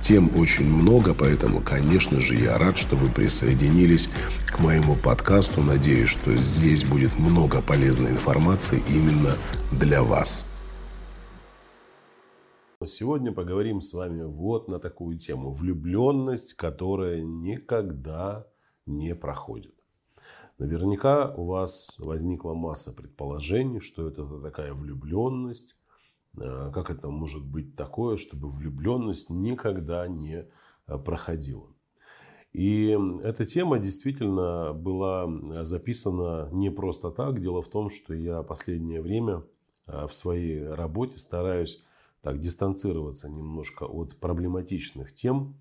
Тем очень много, поэтому, конечно же, я рад, что вы присоединились к моему подкасту. Надеюсь, что здесь будет много полезной информации именно для вас. Сегодня поговорим с вами вот на такую тему. Влюбленность, которая никогда не проходит. Наверняка у вас возникла масса предположений, что это такая влюбленность. А, как это может быть такое, чтобы влюбленность никогда не а, проходила. И эта тема действительно была записана не просто так. Дело в том, что я последнее время в своей работе стараюсь так дистанцироваться немножко от проблематичных тем,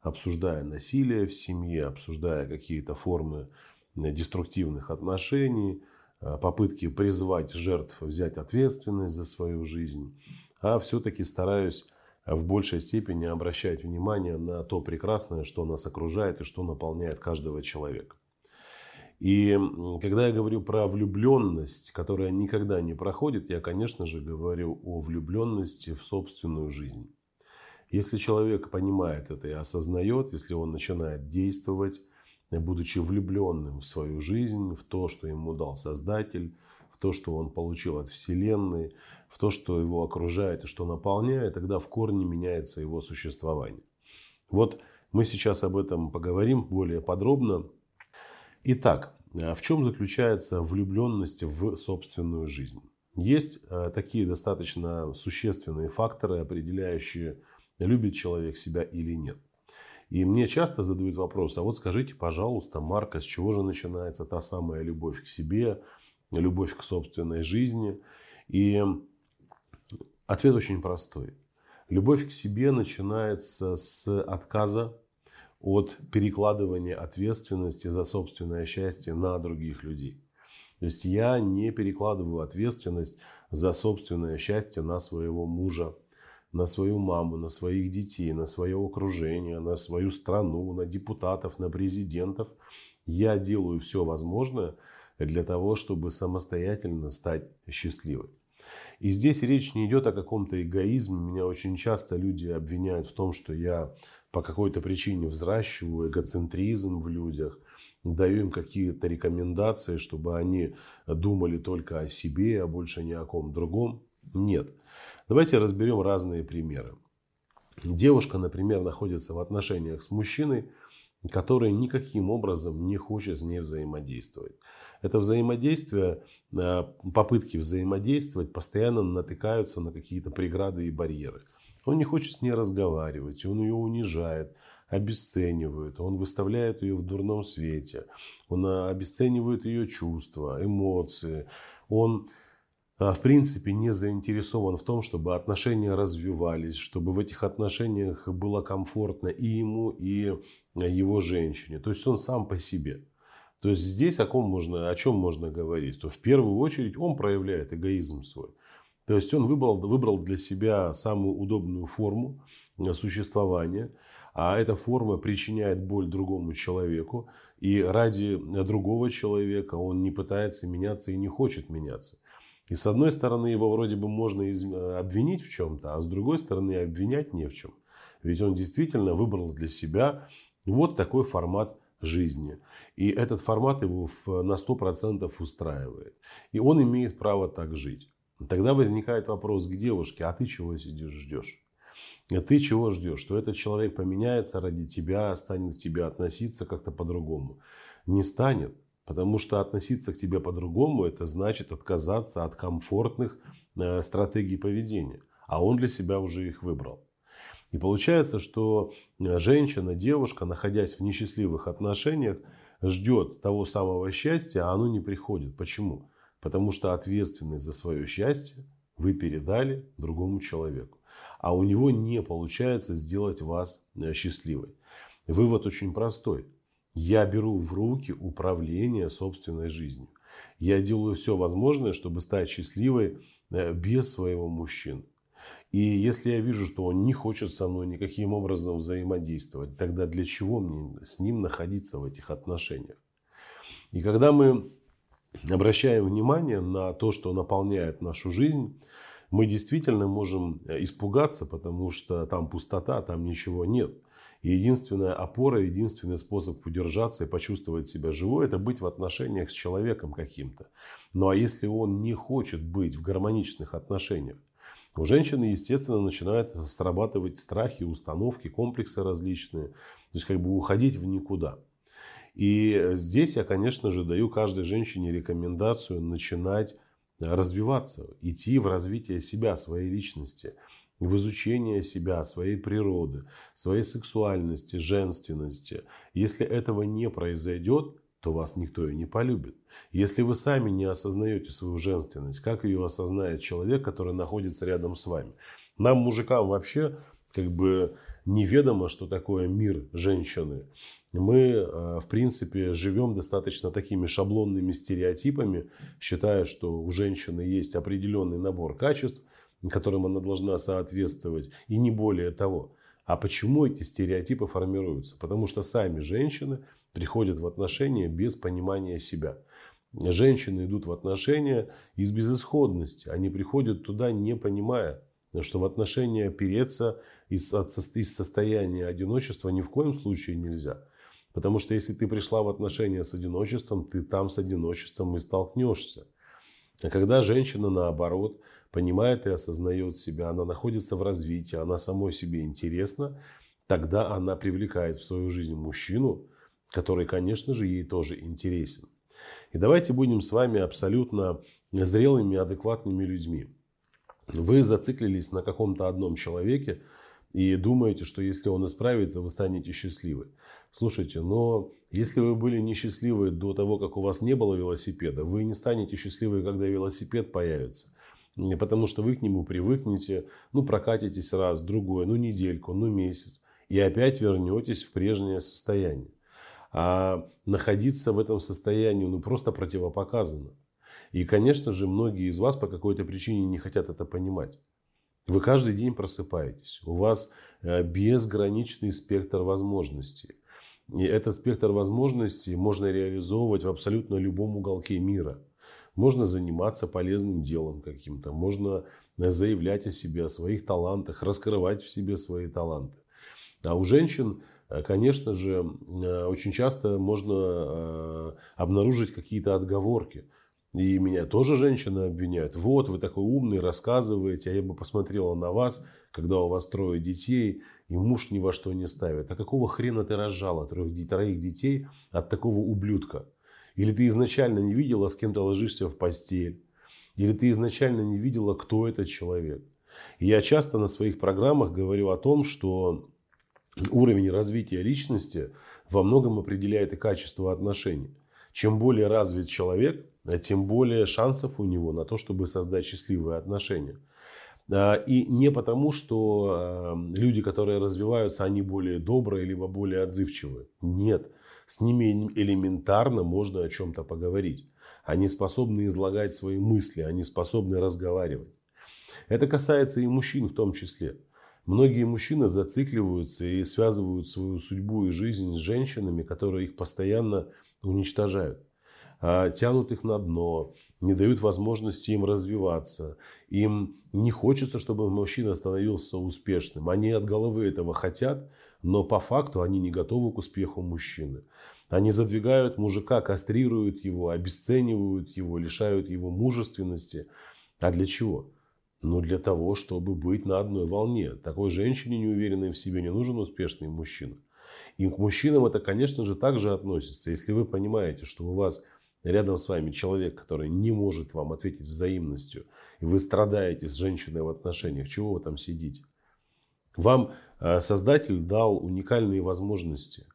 обсуждая насилие в семье, обсуждая какие-то формы деструктивных отношений, попытки призвать жертв взять ответственность за свою жизнь, а все-таки стараюсь в большей степени обращать внимание на то прекрасное, что нас окружает и что наполняет каждого человека. И когда я говорю про влюбленность, которая никогда не проходит, я, конечно же, говорю о влюбленности в собственную жизнь. Если человек понимает это и осознает, если он начинает действовать, будучи влюбленным в свою жизнь, в то, что ему дал Создатель, в то, что он получил от Вселенной, в то, что его окружает и что наполняет, тогда в корне меняется его существование. Вот мы сейчас об этом поговорим более подробно. Итак, а в чем заключается влюбленность в собственную жизнь? Есть э, такие достаточно существенные факторы, определяющие, любит человек себя или нет. И мне часто задают вопрос, а вот скажите, пожалуйста, Марка, с чего же начинается та самая любовь к себе, любовь к собственной жизни? И ответ очень простой. Любовь к себе начинается с отказа от перекладывания ответственности за собственное счастье на других людей. То есть я не перекладываю ответственность за собственное счастье на своего мужа, на свою маму, на своих детей, на свое окружение, на свою страну, на депутатов, на президентов. Я делаю все возможное для того, чтобы самостоятельно стать счастливой. И здесь речь не идет о каком-то эгоизме. Меня очень часто люди обвиняют в том, что я по какой-то причине взращиваю эгоцентризм в людях, даю им какие-то рекомендации, чтобы они думали только о себе, а больше ни о ком другом. Нет. Давайте разберем разные примеры. Девушка, например, находится в отношениях с мужчиной, который никаким образом не хочет с ней взаимодействовать. Это взаимодействие, э, попытки взаимодействовать постоянно натыкаются на какие-то преграды и барьеры. Он не хочет с ней разговаривать, он ее унижает, обесценивает, он выставляет ее в дурном свете, он а, обесценивает ее чувства, эмоции, он а, в принципе не заинтересован в том, чтобы отношения развивались, чтобы в этих отношениях было комфортно и ему, и его женщине. То есть он сам по себе. То есть здесь о, ком можно, о чем можно говорить? То в первую очередь он проявляет эгоизм свой. То есть он выбрал, выбрал для себя самую удобную форму э, существования, а эта форма причиняет боль другому человеку, и ради другого человека он не пытается меняться и не хочет меняться. И с одной стороны его вроде бы можно э, обвинить в чем-то, а с другой стороны обвинять не в чем. Ведь он действительно выбрал для себя вот такой формат жизни. И этот формат его на 100% устраивает. И он имеет право так жить. Тогда возникает вопрос к девушке, а ты чего сидишь, ждешь? Ты чего ждешь? Что этот человек поменяется ради тебя, станет к тебе относиться как-то по-другому? Не станет. Потому что относиться к тебе по-другому, это значит отказаться от комфортных э, стратегий поведения. А он для себя уже их выбрал. И получается, что женщина, девушка, находясь в несчастливых отношениях, ждет того самого счастья, а оно не приходит. Почему? Потому что ответственность за свое счастье вы передали другому человеку. А у него не получается сделать вас э, счастливой. Вывод очень простой. Я беру в руки управление собственной жизнью. Я делаю все возможное, чтобы стать счастливой э, без своего мужчины. И если я вижу, что он не хочет со мной никаким образом взаимодействовать, тогда для чего мне с ним находиться в этих отношениях? И когда мы обращаем внимание на то, что наполняет нашу жизнь, мы действительно можем э, испугаться, потому что там пустота, там ничего нет. Единственная опора, единственный способ удержаться и почувствовать себя живой, это быть в отношениях с человеком каким-то. Ну а если он не хочет быть в гармоничных отношениях, у женщины, естественно, начинают срабатывать страхи, установки, комплексы различные. То есть, как бы уходить в никуда. И здесь я, конечно же, даю каждой женщине рекомендацию начинать развиваться, идти в развитие себя, своей личности, в изучение себя, своей природы, своей сексуальности, женственности. Если этого не произойдет, то вас никто и не полюбит. Если вы сами не осознаете свою женственность, как ее осознает человек, который находится рядом с вами? Нам, мужикам, вообще как бы неведомо, что такое мир женщины. Мы, э, в принципе, живем достаточно такими шаблонными стереотипами, считая, что у женщины есть определенный набор качеств, которым она должна соответствовать, и не более того. А почему эти стереотипы формируются? Потому что сами женщины – приходят в отношения без понимания себя. Женщины идут в отношения из безысходности. Они приходят туда, не понимая, что в отношения опереться из, из состояния одиночества ни в коем случае нельзя. Потому что если ты пришла в отношения с одиночеством, ты там с одиночеством и столкнешься. А когда женщина, наоборот, понимает и осознает себя, она находится в развитии, она самой себе интересна, тогда она привлекает в свою жизнь мужчину, который, конечно же, ей тоже интересен. И давайте будем с вами абсолютно зрелыми, адекватными людьми. Вы зациклились на каком-то одном человеке и думаете, что если он исправится, вы станете счастливы. Слушайте, но если вы были несчастливы до того, как у вас не было велосипеда, вы не станете счастливы, когда велосипед появится. Потому что вы к нему привыкнете, ну прокатитесь раз, другой, ну недельку, ну месяц. И опять вернетесь в прежнее состояние а находиться в этом состоянии ну, просто противопоказано. И, конечно же, многие из вас по какой-то причине не хотят это понимать. Вы каждый день просыпаетесь, у вас э, безграничный спектр возможностей. И этот спектр возможностей можно реализовывать в абсолютно любом уголке мира. Можно заниматься полезным делом каким-то, можно заявлять о себе, о своих талантах, раскрывать в себе свои таланты. А у женщин Э, конечно же, э, очень часто можно э, обнаружить какие-то отговорки. И меня тоже женщины обвиняют. Вот, вы такой умный, рассказываете, а я бы посмотрела на вас, когда у вас трое детей, и муж ни во что не ставит. А какого хрена ты разжала трех, троих детей от такого ублюдка? Или ты изначально не видела, с кем ты ложишься в постель? Или ты изначально не видела, кто этот человек? И я часто на своих программах говорю о том, что уровень развития личности во многом определяет и качество отношений. Чем более развит человек, тем более шансов у него на то, чтобы создать счастливые отношения. А, и не потому, что а, люди, которые развиваются, они более добрые, либо более отзывчивые. Нет. С ними элементарно можно о чем-то поговорить. Они способны излагать свои мысли, они способны разговаривать. Это касается и мужчин в том числе. Многие мужчины зацикливаются и связывают свою судьбу и жизнь с женщинами, которые их постоянно уничтожают. А, тянут их на дно, не дают возможности им развиваться. Им не хочется, чтобы мужчина становился успешным. Они от головы этого хотят, но по факту они не готовы к успеху мужчины. Они задвигают мужика, кастрируют его, обесценивают его, лишают его мужественности. А для чего? но для того, чтобы быть на одной волне. Такой женщине, неуверенной в себе, не нужен успешный мужчина. И к мужчинам это, конечно же, также относится. Если вы понимаете, что у вас рядом с вами человек, который не может вам ответить взаимностью, и вы страдаете с женщиной в отношениях, чего вы там сидите? Вам э, Создатель дал уникальные возможности.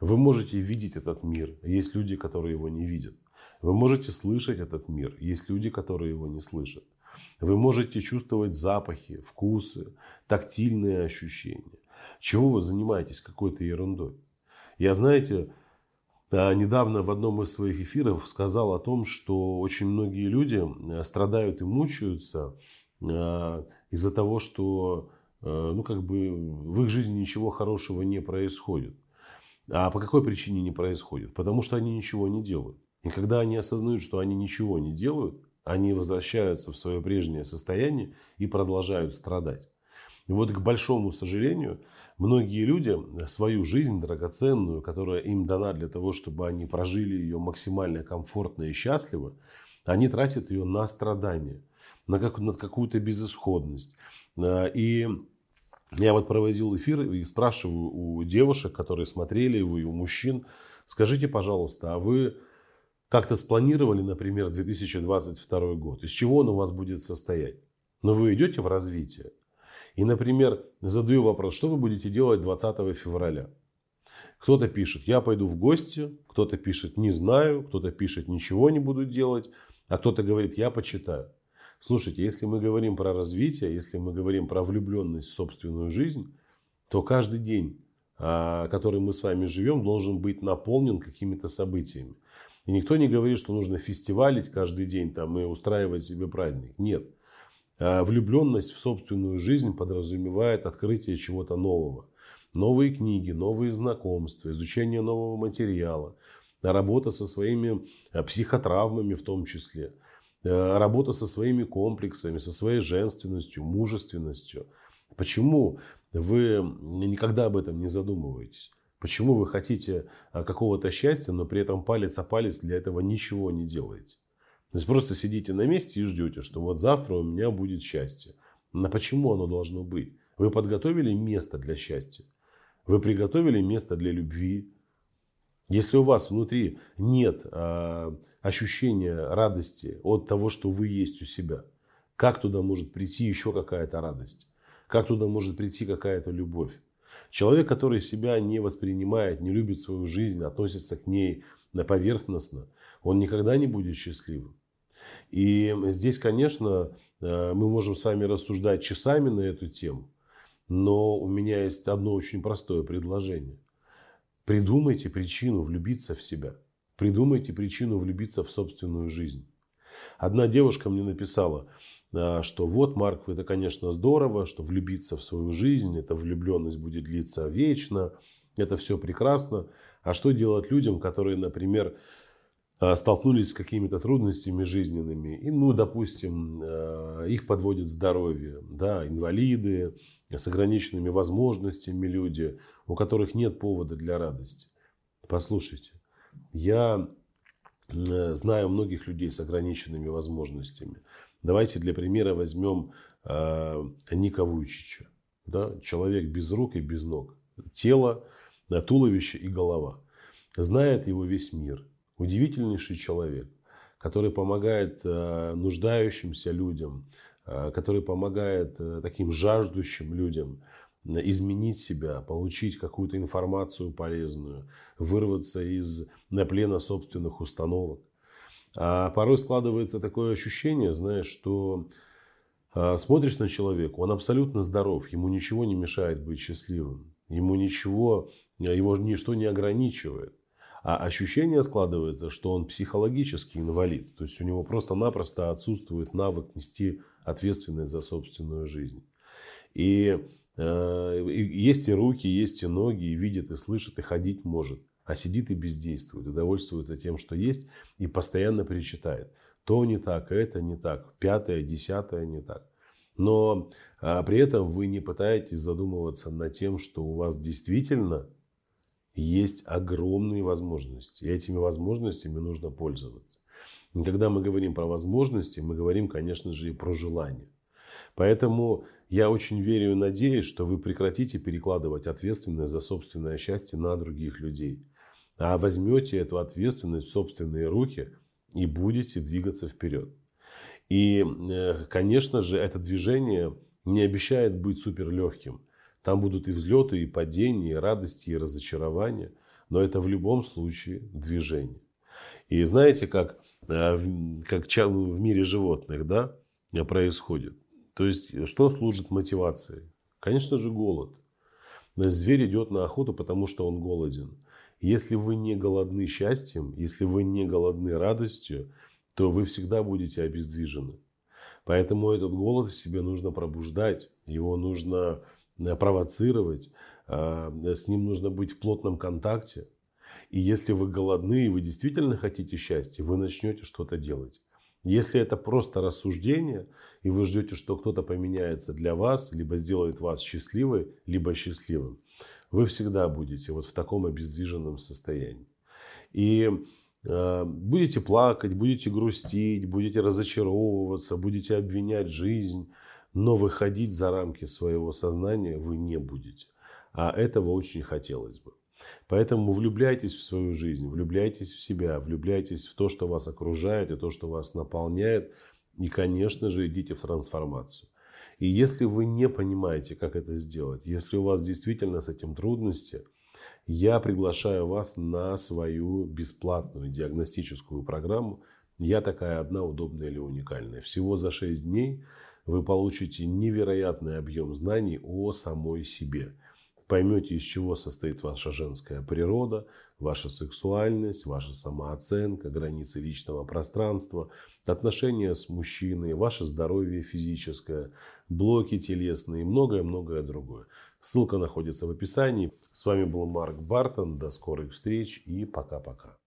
Вы можете видеть этот мир, есть люди, которые его не видят. Вы можете слышать этот мир, есть люди, которые его не слышат. Вы можете чувствовать запахи, вкусы, тактильные ощущения. Чего вы занимаетесь какой-то ерундой? Я, знаете, недавно в одном из своих эфиров сказал о том, что очень многие люди э, страдают и мучаются а, из-за того, что э, ну, как бы в их жизни ничего хорошего не происходит. А по какой причине не происходит? Потому что они ничего не делают. И когда они осознают, что они ничего не делают, они возвращаются в свое прежнее состояние и продолжают страдать. И вот, к большому сожалению, многие люди свою жизнь драгоценную, которая им дана для того, чтобы они прожили ее максимально комфортно и счастливо, они тратят ее на страдания, на, как, на какую-то безысходность. А, и я вот проводил эфир и спрашиваю у девушек, которые смотрели его, и у мужчин, скажите, пожалуйста, а вы как-то спланировали, например, 2022 год? Из чего он у вас будет состоять? Но вы идете в развитие. И, например, задаю вопрос, что вы будете делать 20 февраля? Кто-то пишет, я пойду в гости, кто-то пишет, не знаю, кто-то пишет, ничего не буду делать, а кто-то говорит, я почитаю. Слушайте, если мы говорим про развитие, если мы говорим про влюбленность в собственную жизнь, то каждый день, а, который мы с вами живем, должен быть наполнен какими-то событиями. И никто не говорит, что нужно фестивалить каждый день там, и устраивать себе праздник. Нет. А влюбленность в собственную жизнь подразумевает открытие чего-то нового. Новые книги, новые знакомства, изучение нового материала, работа со своими э, психотравмами в том числе, э, работа со своими комплексами, со своей женственностью, мужественностью. Почему вы никогда об этом не задумываетесь? Почему вы хотите какого-то счастья, но при этом палец о палец для этого ничего не делаете? То есть просто сидите на месте и ждете, что вот завтра у меня будет счастье. Но почему оно должно быть? Вы подготовили место для счастья. Вы приготовили место для любви. Если у вас внутри нет э, ощущения радости от того, что вы есть у себя, как туда может прийти еще какая-то радость? Как туда может прийти какая-то любовь? Человек, который себя не воспринимает, не любит свою жизнь, относится к ней поверхностно, он никогда не будет счастливым. И здесь, конечно, э, мы можем с вами рассуждать часами на эту тему, но у меня есть одно очень простое предложение. Придумайте причину влюбиться в себя. Придумайте причину влюбиться в собственную жизнь. Одна девушка мне написала, э, что вот, Марк, это, конечно, здорово, что влюбиться в свою жизнь, эта влюбленность будет длиться вечно, это все прекрасно. А что делать людям, которые, например, столкнулись с какими-то трудностями жизненными, и, ну, допустим, э, их подводит здоровье, да, инвалиды, с ограниченными возможностями люди, у которых нет повода для радости. Послушайте, я э, знаю многих людей с ограниченными возможностями. Давайте для примера возьмем Ника Вуйчича. Да? Человек без рук и без ног. Тело, туловище и голова. Знает его весь мир – удивительнейший человек, который помогает э, нуждающимся людям, э, который помогает э, таким жаждущим людям изменить себя, получить какую-то информацию полезную, вырваться из плена собственных установок. А порой складывается такое ощущение, знаешь, что смотришь на человека, он абсолютно здоров, ему ничего не мешает быть счастливым, ему ничего, его ничто не ограничивает. А ощущение складывается, что он психологический инвалид. То есть у него просто-напросто отсутствует навык нести ответственность за собственную жизнь. И, э, есть и руки, есть и ноги, и видит, и слышит, и ходить может. А сидит и бездействует, и довольствуется тем, что есть, и постоянно перечитает. То не так, это не так, пятое, десятое не так. Но а, при этом вы не пытаетесь задумываться над тем, что у вас действительно есть огромные возможности. И этими возможностями нужно пользоваться. И когда мы говорим про возможности, мы говорим, конечно же, и про желание. Поэтому я очень верю и надеюсь, что вы прекратите перекладывать ответственность за собственное счастье на других людей. А возьмете эту ответственность в собственные руки и будете двигаться вперед. И, э, конечно же, это движение не обещает быть суперлегким. Там будут и взлеты, и падения, и радости, и разочарования. Но это в любом случае движение. И знаете, как, э, как в мире животных да, происходит? То есть, что служит мотивацией? Конечно же, голод. Зверь идет на охоту, потому что он голоден. Если вы не голодны счастьем, если вы не голодны радостью, то вы всегда будете обездвижены. Поэтому этот голод в себе нужно пробуждать, его нужно провоцировать, э, с ним нужно быть в плотном контакте. И если вы голодны и вы действительно хотите счастья, вы начнете что-то делать. Если это просто рассуждение, и вы ждете, что кто-то поменяется для вас, либо сделает вас счастливой, либо счастливым, вы всегда будете вот в таком обездвиженном состоянии. И э, будете плакать, будете грустить, будете разочаровываться, будете обвинять жизнь, но выходить за рамки своего сознания вы не будете. А этого очень хотелось бы. Поэтому влюбляйтесь в свою жизнь, влюбляйтесь в себя, влюбляйтесь в то, что вас окружает и то, что вас наполняет. И, конечно же, идите в трансформацию. И если вы не понимаете, как это сделать, если у вас действительно с этим трудности, я приглашаю вас на свою бесплатную диагностическую программу «Я такая одна, удобная или уникальная». Всего за 6 дней вы получите невероятный объем знаний о самой себе – поймете, из чего состоит ваша женская природа, ваша сексуальность, ваша самооценка, границы личного пространства, отношения с мужчиной, ваше здоровье физическое, блоки телесные и многое-многое другое. Ссылка находится в описании. С вами был Марк Бартон. До скорых встреч и пока-пока.